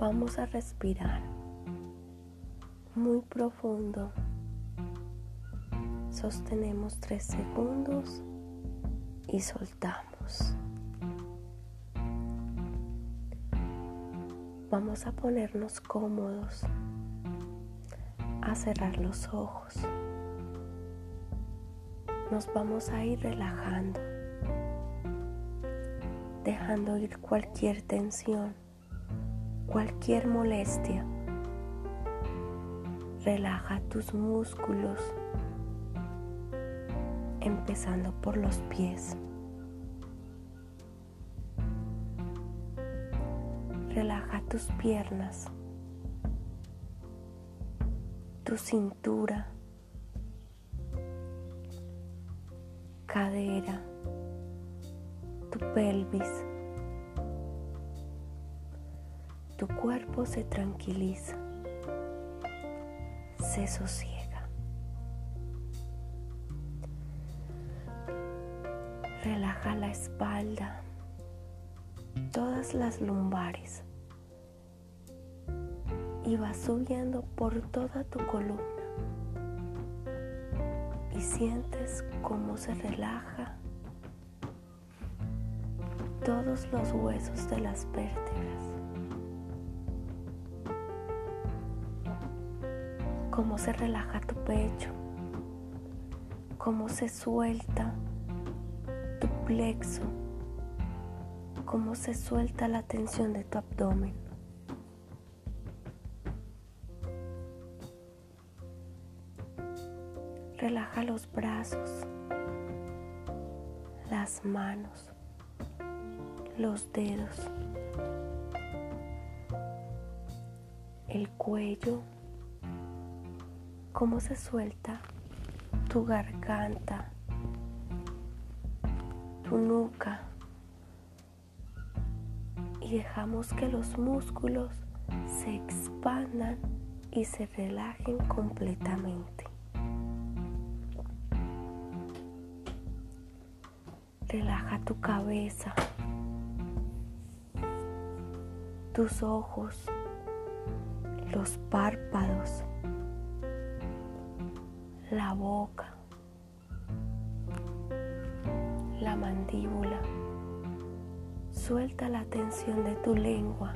Vamos a respirar muy profundo. Sostenemos tres segundos y soltamos. Vamos a ponernos cómodos, a cerrar los ojos. Nos vamos a ir relajando, dejando ir cualquier tensión, cualquier molestia. Relaja tus músculos, empezando por los pies. Relaja tus piernas, tu cintura, cadera, tu pelvis. Tu cuerpo se tranquiliza, se sosiega. Relaja la espalda, todas las lumbares y va subiendo por toda tu columna y sientes cómo se relaja todos los huesos de las vértebras, cómo se relaja tu pecho, cómo se suelta tu plexo, cómo se suelta la tensión de tu abdomen. Relaja los brazos, las manos, los dedos, el cuello, cómo se suelta tu garganta, tu nuca y dejamos que los músculos se expandan y se relajen completamente. Relaja tu cabeza, tus ojos, los párpados, la boca, la mandíbula. Suelta la tensión de tu lengua.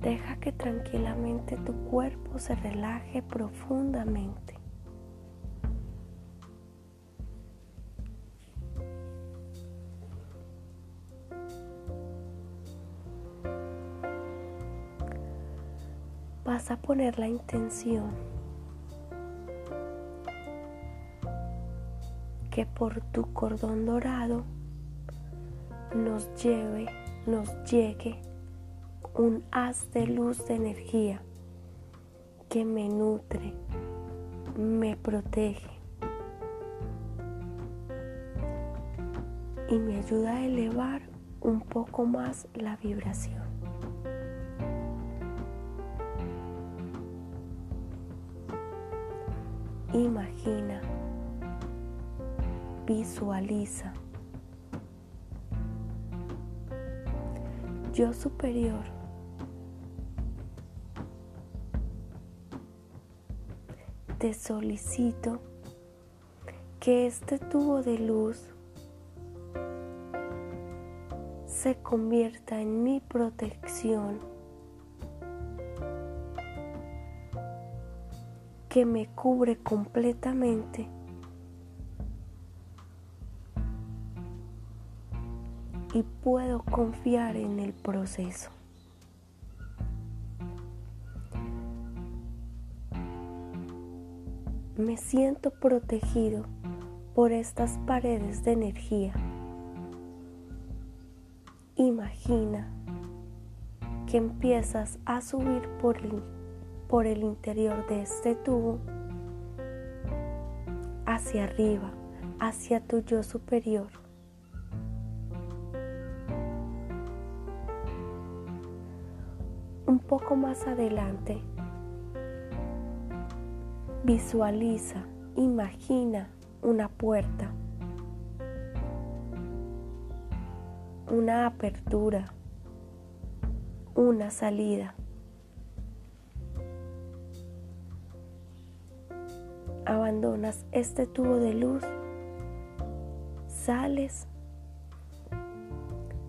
Deja que tranquilamente tu cuerpo se relaje profundamente. Poner la intención que por tu cordón dorado nos lleve, nos llegue un haz de luz de energía que me nutre, me protege y me ayuda a elevar un poco más la vibración. Imagina, visualiza. Yo superior. Te solicito que este tubo de luz se convierta en mi protección, que me cubre completamente. Y puedo confiar en el proceso. me siento protegido por estas paredes de energía. Imagina que empiezas a subir por el, por el interior de este tubo hacia arriba, hacia tu yo superior. Un poco más adelante Visualiza, imagina una puerta. una apertura, una salida. Abandonas este tubo de luz, sales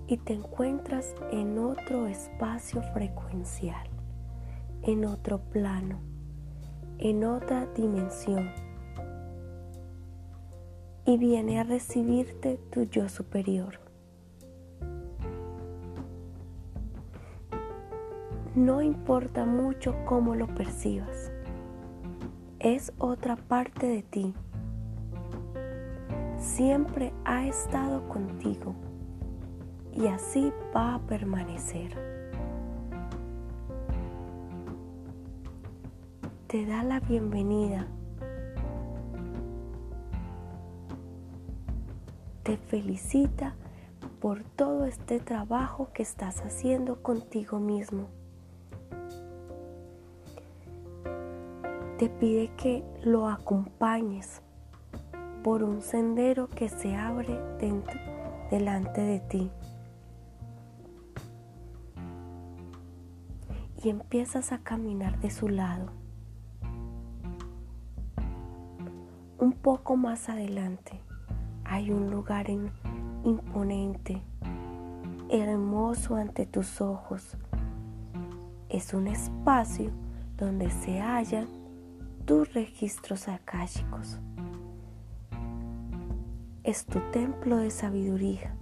y te encuentras en otro espacio frecuencial, en otro plano, en otra dimensión. Y viene a recibirte tu yo superior. No importa mucho cómo lo percibas, es otra parte de ti. Siempre ha estado contigo y así va a permanecer. Te da la bienvenida. Te felicita por todo este trabajo que estás haciendo contigo mismo. Te pide que lo acompañes por un sendero que se abre delante de ti. y empiezas a caminar de su lado. Un poco más adelante hay un lugar imponente, hermoso ante tus ojos. Es un espacio donde se hallan tus registros akáshicos. Es tu templo de sabiduría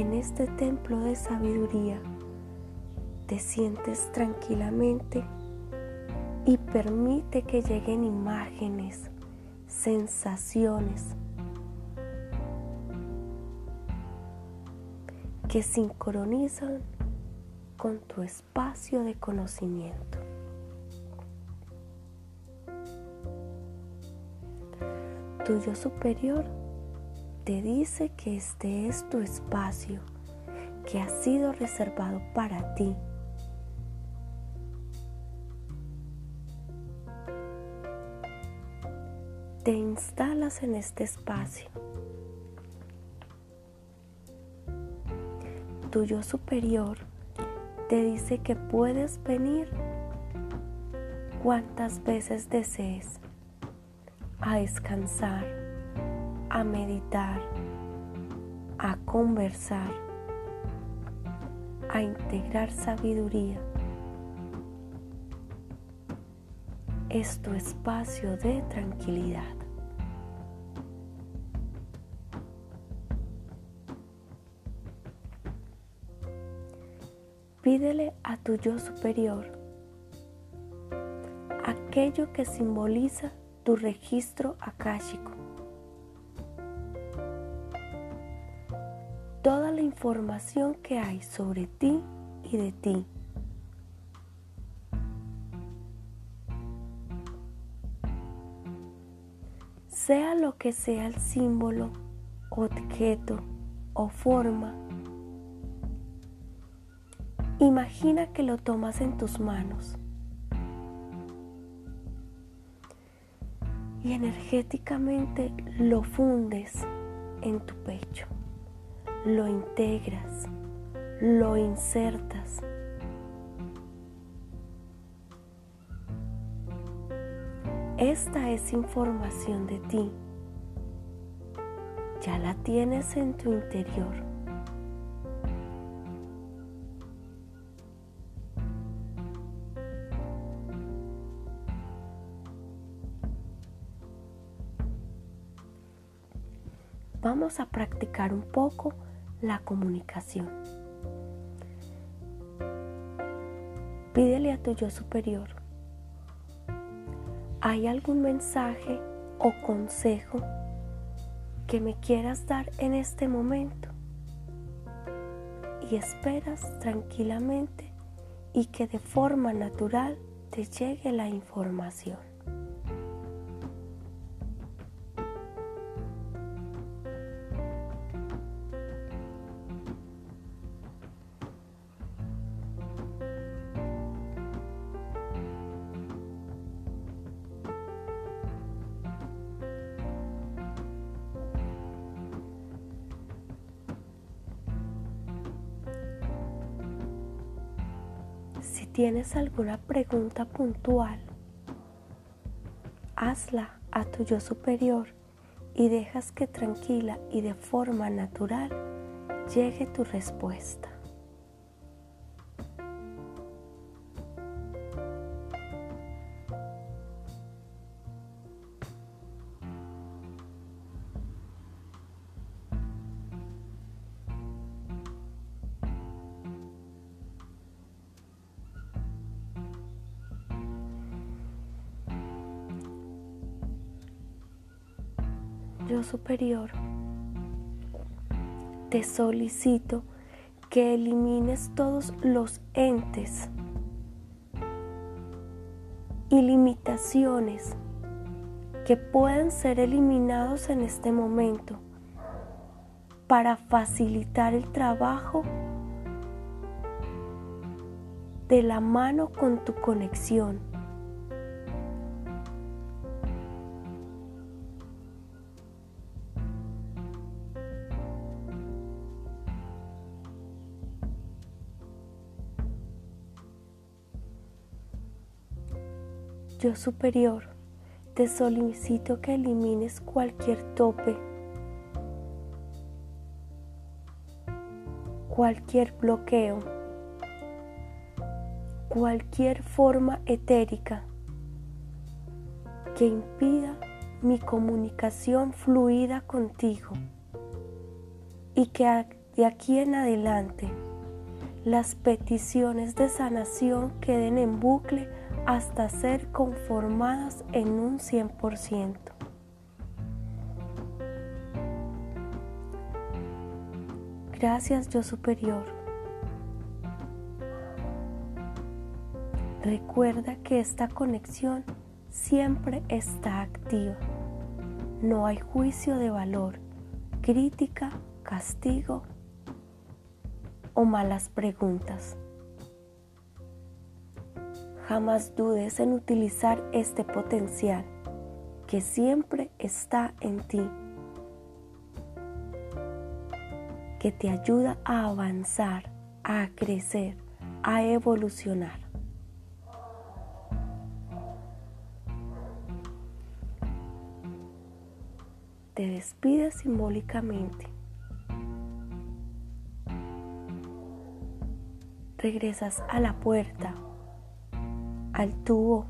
en este templo de sabiduría te sientes tranquilamente y permite que lleguen imágenes, sensaciones que sincronizan con tu espacio de conocimiento. Tu yo superior te dice que este es tu espacio que ha sido reservado para ti. Te instalas en este espacio. Tu yo superior te dice que puedes venir cuantas veces desees a descansar a meditar, a conversar, a integrar sabiduría. Es tu espacio de tranquilidad. Pídele a tu yo superior aquello que simboliza tu registro akáshico toda la información que hay sobre ti y de ti. Sea lo que sea el símbolo, objeto o forma, imagina que lo tomas en tus manos y energéticamente lo fundes en tu pecho lo integras, lo insertas. Esta es información de ti. Ya la tienes en tu interior. Vamos a practicar un poco la comunicación. Pídele a tu yo superior. ¿Hay algún mensaje o consejo que me quieras dar en este momento? Y esperas tranquilamente y que de forma natural te llegue la información. Tienes alguna pregunta puntual, hazla a tu yo superior y dejas que tranquila y de forma natural llegue tu respuesta. Superior, te solicito que elimines todos los entes y limitaciones que puedan ser eliminados en este momento para facilitar el trabajo de la mano con tu conexión. Yo superior, te solicito que elimines cualquier tope, cualquier bloqueo, cualquier forma etérica que impida mi comunicación fluida contigo y que de aquí en adelante las peticiones de sanación queden en bucle hasta ser conformadas en un 100%. Gracias yo superior. Recuerda que esta conexión siempre está activa. No hay juicio de valor, crítica, castigo o malas preguntas. Jamás dudes en utilizar este potencial que siempre está en ti, que te ayuda a avanzar, a crecer, a evolucionar. Te despides simbólicamente. Regresas a la puerta al tubo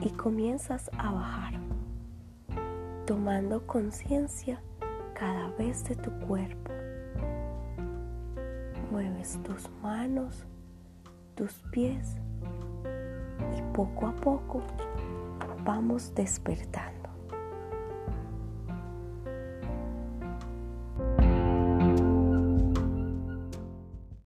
y comienzas a bajar, tomando conciencia cada vez de tu cuerpo. Mueves tus manos, tus pies y poco a poco vamos despertando.